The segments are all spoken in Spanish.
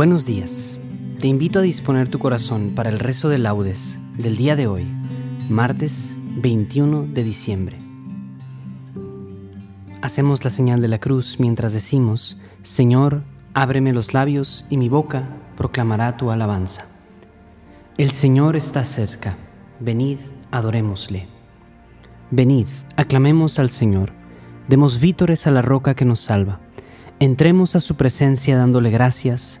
Buenos días. Te invito a disponer tu corazón para el rezo de laudes del día de hoy, martes 21 de diciembre. Hacemos la señal de la cruz mientras decimos, Señor, ábreme los labios y mi boca proclamará tu alabanza. El Señor está cerca, venid, adorémosle. Venid, aclamemos al Señor, demos vítores a la roca que nos salva, entremos a su presencia dándole gracias,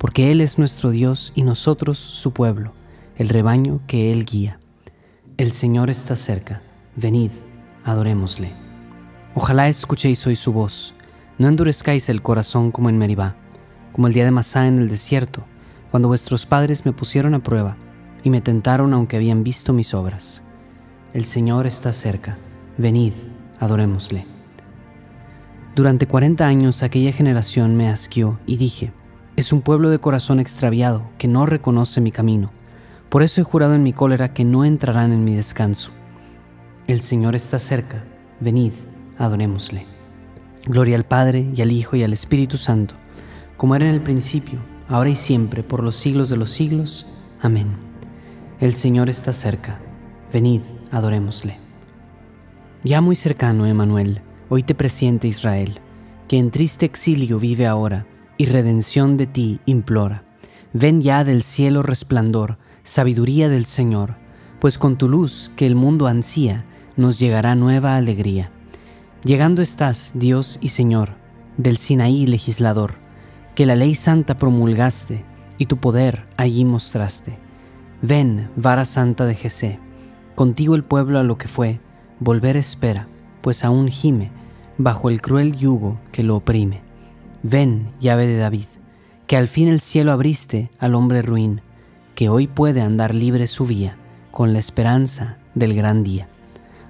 porque Él es nuestro Dios y nosotros su pueblo, el rebaño que Él guía. El Señor está cerca, venid, adorémosle. Ojalá escuchéis hoy su voz, no endurezcáis el corazón como en Meribá, como el día de Masá en el desierto, cuando vuestros padres me pusieron a prueba y me tentaron aunque habían visto mis obras. El Señor está cerca, venid, adorémosle. Durante cuarenta años aquella generación me asqueó y dije, es un pueblo de corazón extraviado que no reconoce mi camino. Por eso he jurado en mi cólera que no entrarán en mi descanso. El Señor está cerca, venid, adorémosle. Gloria al Padre y al Hijo y al Espíritu Santo, como era en el principio, ahora y siempre, por los siglos de los siglos. Amén. El Señor está cerca, venid, adorémosle. Ya muy cercano, Emanuel, hoy te presiente Israel, que en triste exilio vive ahora y redención de ti implora. Ven ya del cielo resplandor, sabiduría del Señor, pues con tu luz que el mundo ansía, nos llegará nueva alegría. Llegando estás, Dios y Señor, del Sinaí legislador, que la ley santa promulgaste y tu poder allí mostraste. Ven, vara santa de Jesé, contigo el pueblo a lo que fue, volver espera, pues aún gime bajo el cruel yugo que lo oprime. Ven, llave de David, que al fin el cielo abriste al hombre ruin, que hoy puede andar libre su vía, con la esperanza del gran día.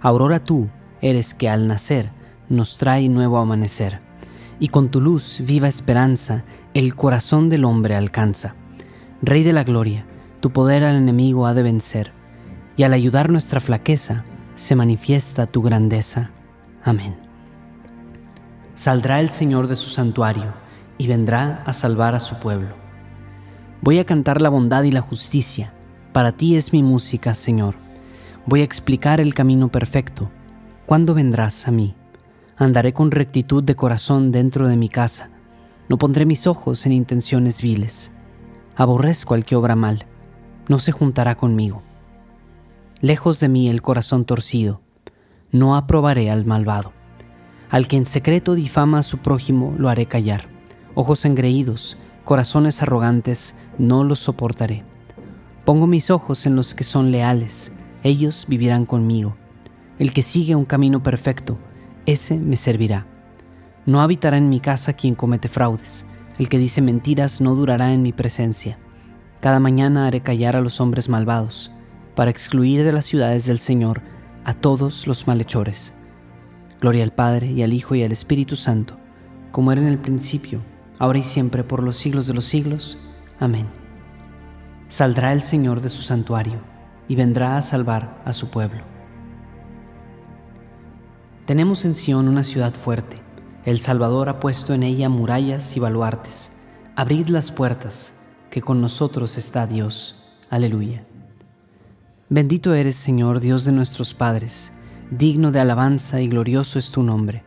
Aurora tú eres que al nacer nos trae nuevo amanecer, y con tu luz viva esperanza el corazón del hombre alcanza. Rey de la gloria, tu poder al enemigo ha de vencer, y al ayudar nuestra flaqueza se manifiesta tu grandeza. Amén. Saldrá el Señor de su santuario y vendrá a salvar a su pueblo. Voy a cantar la bondad y la justicia. Para ti es mi música, Señor. Voy a explicar el camino perfecto. ¿Cuándo vendrás a mí? Andaré con rectitud de corazón dentro de mi casa. No pondré mis ojos en intenciones viles. Aborrezco al que obra mal. No se juntará conmigo. Lejos de mí el corazón torcido. No aprobaré al malvado. Al que en secreto difama a su prójimo, lo haré callar. Ojos engreídos, corazones arrogantes, no los soportaré. Pongo mis ojos en los que son leales, ellos vivirán conmigo. El que sigue un camino perfecto, ese me servirá. No habitará en mi casa quien comete fraudes, el que dice mentiras no durará en mi presencia. Cada mañana haré callar a los hombres malvados, para excluir de las ciudades del Señor a todos los malhechores. Gloria al Padre y al Hijo y al Espíritu Santo, como era en el principio, ahora y siempre, por los siglos de los siglos. Amén. Saldrá el Señor de su santuario y vendrá a salvar a su pueblo. Tenemos en Sión una ciudad fuerte. El Salvador ha puesto en ella murallas y baluartes. Abrid las puertas, que con nosotros está Dios. Aleluya. Bendito eres, Señor, Dios de nuestros padres digno de alabanza y glorioso es tu nombre,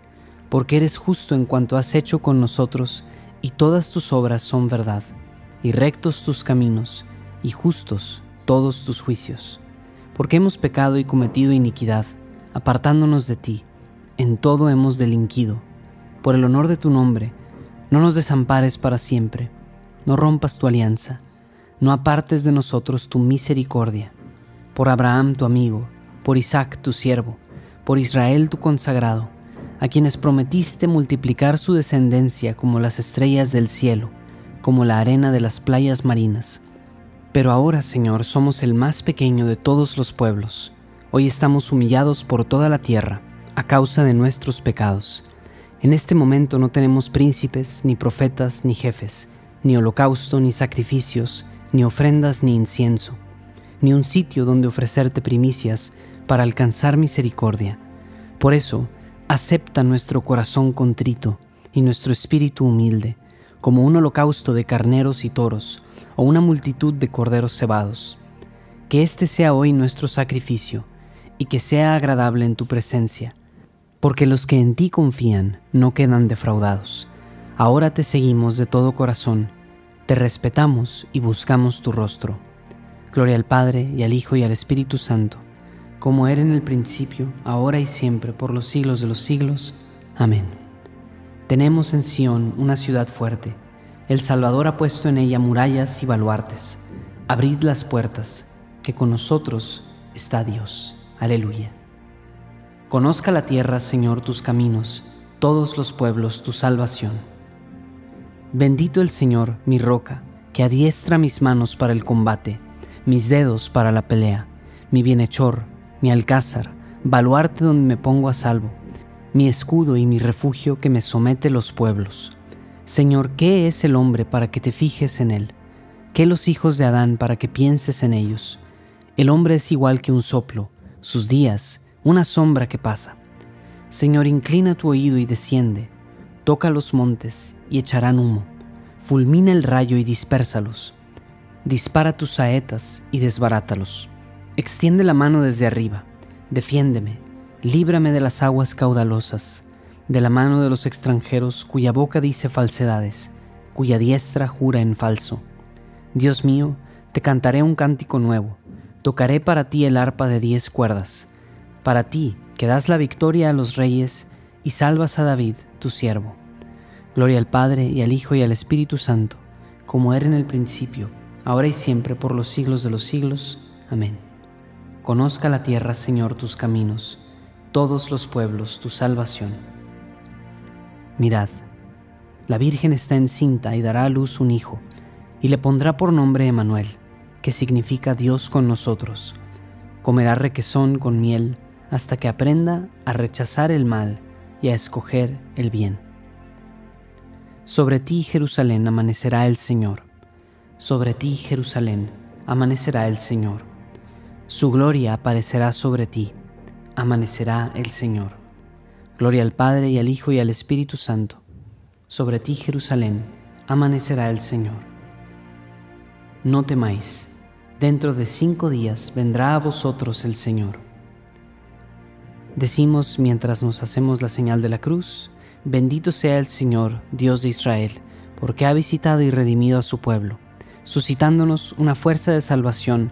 porque eres justo en cuanto has hecho con nosotros, y todas tus obras son verdad, y rectos tus caminos, y justos todos tus juicios. Porque hemos pecado y cometido iniquidad, apartándonos de ti, en todo hemos delinquido. Por el honor de tu nombre, no nos desampares para siempre, no rompas tu alianza, no apartes de nosotros tu misericordia. Por Abraham tu amigo, por Isaac tu siervo, por Israel tu consagrado, a quienes prometiste multiplicar su descendencia como las estrellas del cielo, como la arena de las playas marinas. Pero ahora, Señor, somos el más pequeño de todos los pueblos. Hoy estamos humillados por toda la tierra, a causa de nuestros pecados. En este momento no tenemos príncipes, ni profetas, ni jefes, ni holocausto, ni sacrificios, ni ofrendas, ni incienso, ni un sitio donde ofrecerte primicias, para alcanzar misericordia. Por eso, acepta nuestro corazón contrito y nuestro espíritu humilde, como un holocausto de carneros y toros, o una multitud de corderos cebados. Que este sea hoy nuestro sacrificio, y que sea agradable en tu presencia, porque los que en ti confían no quedan defraudados. Ahora te seguimos de todo corazón, te respetamos y buscamos tu rostro. Gloria al Padre y al Hijo y al Espíritu Santo como era en el principio, ahora y siempre, por los siglos de los siglos. Amén. Tenemos en Sión una ciudad fuerte. El Salvador ha puesto en ella murallas y baluartes. Abrid las puertas, que con nosotros está Dios. Aleluya. Conozca la tierra, Señor, tus caminos, todos los pueblos tu salvación. Bendito el Señor, mi roca, que adiestra mis manos para el combate, mis dedos para la pelea, mi bienhechor, mi alcázar, baluarte donde me pongo a salvo, mi escudo y mi refugio que me somete los pueblos. Señor, ¿qué es el hombre para que te fijes en él? ¿Qué los hijos de Adán para que pienses en ellos? El hombre es igual que un soplo, sus días, una sombra que pasa. Señor, inclina tu oído y desciende, toca los montes y echarán humo, fulmina el rayo y dispérsalos, dispara tus saetas y desbarátalos. Extiende la mano desde arriba, defiéndeme, líbrame de las aguas caudalosas, de la mano de los extranjeros cuya boca dice falsedades, cuya diestra jura en falso. Dios mío, te cantaré un cántico nuevo, tocaré para ti el arpa de diez cuerdas, para ti que das la victoria a los reyes y salvas a David, tu siervo. Gloria al Padre y al Hijo y al Espíritu Santo, como era en el principio, ahora y siempre, por los siglos de los siglos. Amén. Conozca la tierra, Señor, tus caminos, todos los pueblos tu salvación. Mirad, la Virgen está encinta y dará a luz un hijo, y le pondrá por nombre Emanuel, que significa Dios con nosotros. Comerá requesón con miel hasta que aprenda a rechazar el mal y a escoger el bien. Sobre ti, Jerusalén, amanecerá el Señor. Sobre ti, Jerusalén, amanecerá el Señor su gloria aparecerá sobre ti, amanecerá el Señor. Gloria al Padre y al Hijo y al Espíritu Santo. Sobre ti, Jerusalén, amanecerá el Señor. No temáis, dentro de cinco días vendrá a vosotros el Señor. Decimos mientras nos hacemos la señal de la cruz, bendito sea el Señor, Dios de Israel, porque ha visitado y redimido a su pueblo, suscitándonos una fuerza de salvación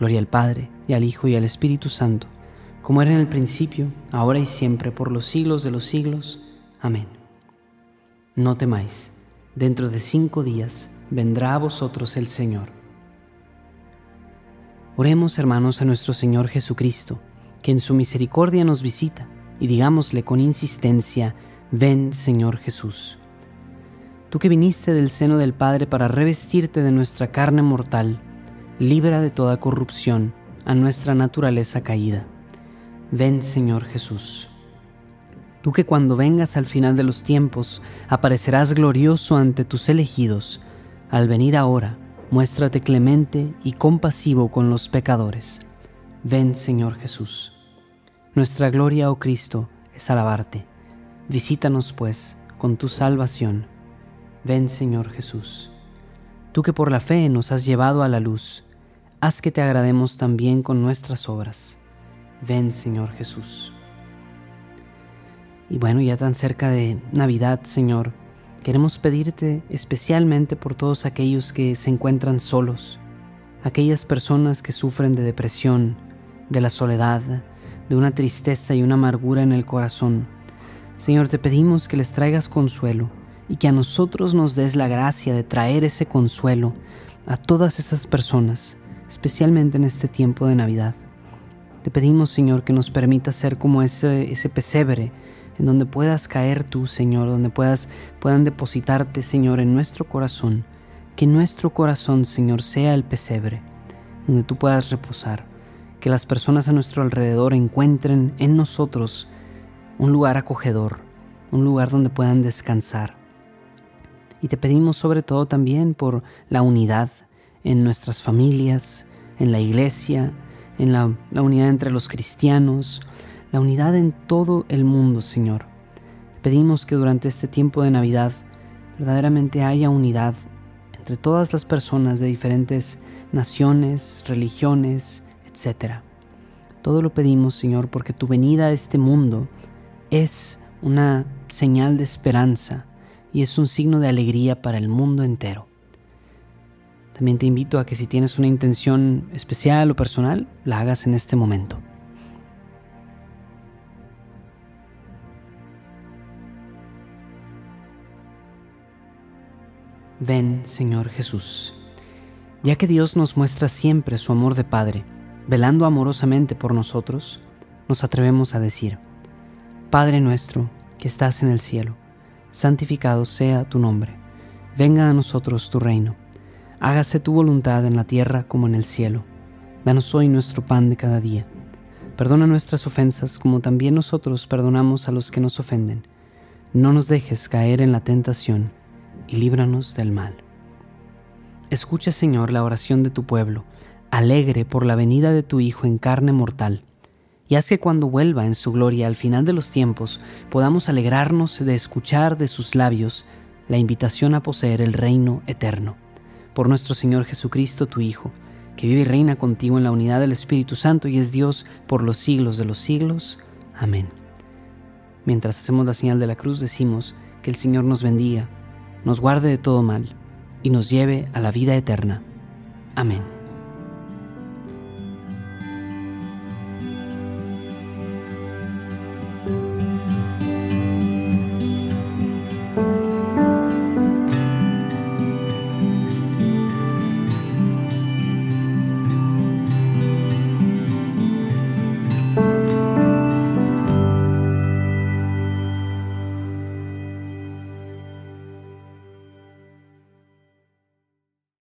Gloria al Padre, y al Hijo, y al Espíritu Santo, como era en el principio, ahora y siempre, por los siglos de los siglos. Amén. No temáis, dentro de cinco días vendrá a vosotros el Señor. Oremos, hermanos, a nuestro Señor Jesucristo, que en su misericordia nos visita, y digámosle con insistencia, ven, Señor Jesús. Tú que viniste del seno del Padre para revestirte de nuestra carne mortal, libra de toda corrupción a nuestra naturaleza caída. Ven, Señor Jesús. Tú que cuando vengas al final de los tiempos aparecerás glorioso ante tus elegidos, al venir ahora, muéstrate clemente y compasivo con los pecadores. Ven, Señor Jesús. Nuestra gloria, oh Cristo, es alabarte. Visítanos, pues, con tu salvación. Ven, Señor Jesús. Tú que por la fe nos has llevado a la luz, haz que te agrademos también con nuestras obras. Ven, Señor Jesús. Y bueno, ya tan cerca de Navidad, Señor, queremos pedirte especialmente por todos aquellos que se encuentran solos, aquellas personas que sufren de depresión, de la soledad, de una tristeza y una amargura en el corazón. Señor, te pedimos que les traigas consuelo y que a nosotros nos des la gracia de traer ese consuelo a todas esas personas especialmente en este tiempo de Navidad. Te pedimos, Señor, que nos permita ser como ese, ese pesebre en donde puedas caer tú, Señor, donde puedas, puedan depositarte, Señor, en nuestro corazón. Que nuestro corazón, Señor, sea el pesebre, donde tú puedas reposar. Que las personas a nuestro alrededor encuentren en nosotros un lugar acogedor, un lugar donde puedan descansar. Y te pedimos sobre todo también por la unidad en nuestras familias, en la iglesia, en la, unidad entre los cristianos, la unidad en todo el mundo, Señor. Pedimos que durante este tiempo de Navidad verdaderamente haya unidad entre todas las personas de diferentes naciones, religiones, etc. Todo lo pedimos, Señor, porque tu venida a este mundo es una señal de esperanza y es un signo de alegría para el mundo entero. También te invito a que si tienes una intención especial o personal, la hagas en este momento. Ven, Señor Jesús. Ya que Dios nos muestra siempre su amor de Padre, velando amorosamente por nosotros, nos atrevemos a decir, Padre nuestro, que estás en el cielo, santificado sea tu nombre, venga a nosotros tu reino hágase tu voluntad en la tierra como en el cielo. Danos hoy nuestro pan de cada día. Perdona nuestras ofensas como también nosotros perdonamos a los que nos ofenden. No nos dejes caer en la tentación y líbranos del mal. Escucha, Señor, la oración de tu pueblo, alegre por la venida de tu Hijo en carne mortal, y haz que cuando vuelva en su gloria al final de los tiempos podamos alegrarnos de escuchar de sus labios la invitación a poseer el reino eterno por nuestro Señor Jesucristo, tu Hijo, que vive y reina contigo en la unidad del Espíritu Santo y es Dios por los siglos de los siglos. Amén. Mientras hacemos la señal de la cruz decimos que el Señor nos bendiga, nos guarde de todo mal y nos lleve a la vida eterna. Amén.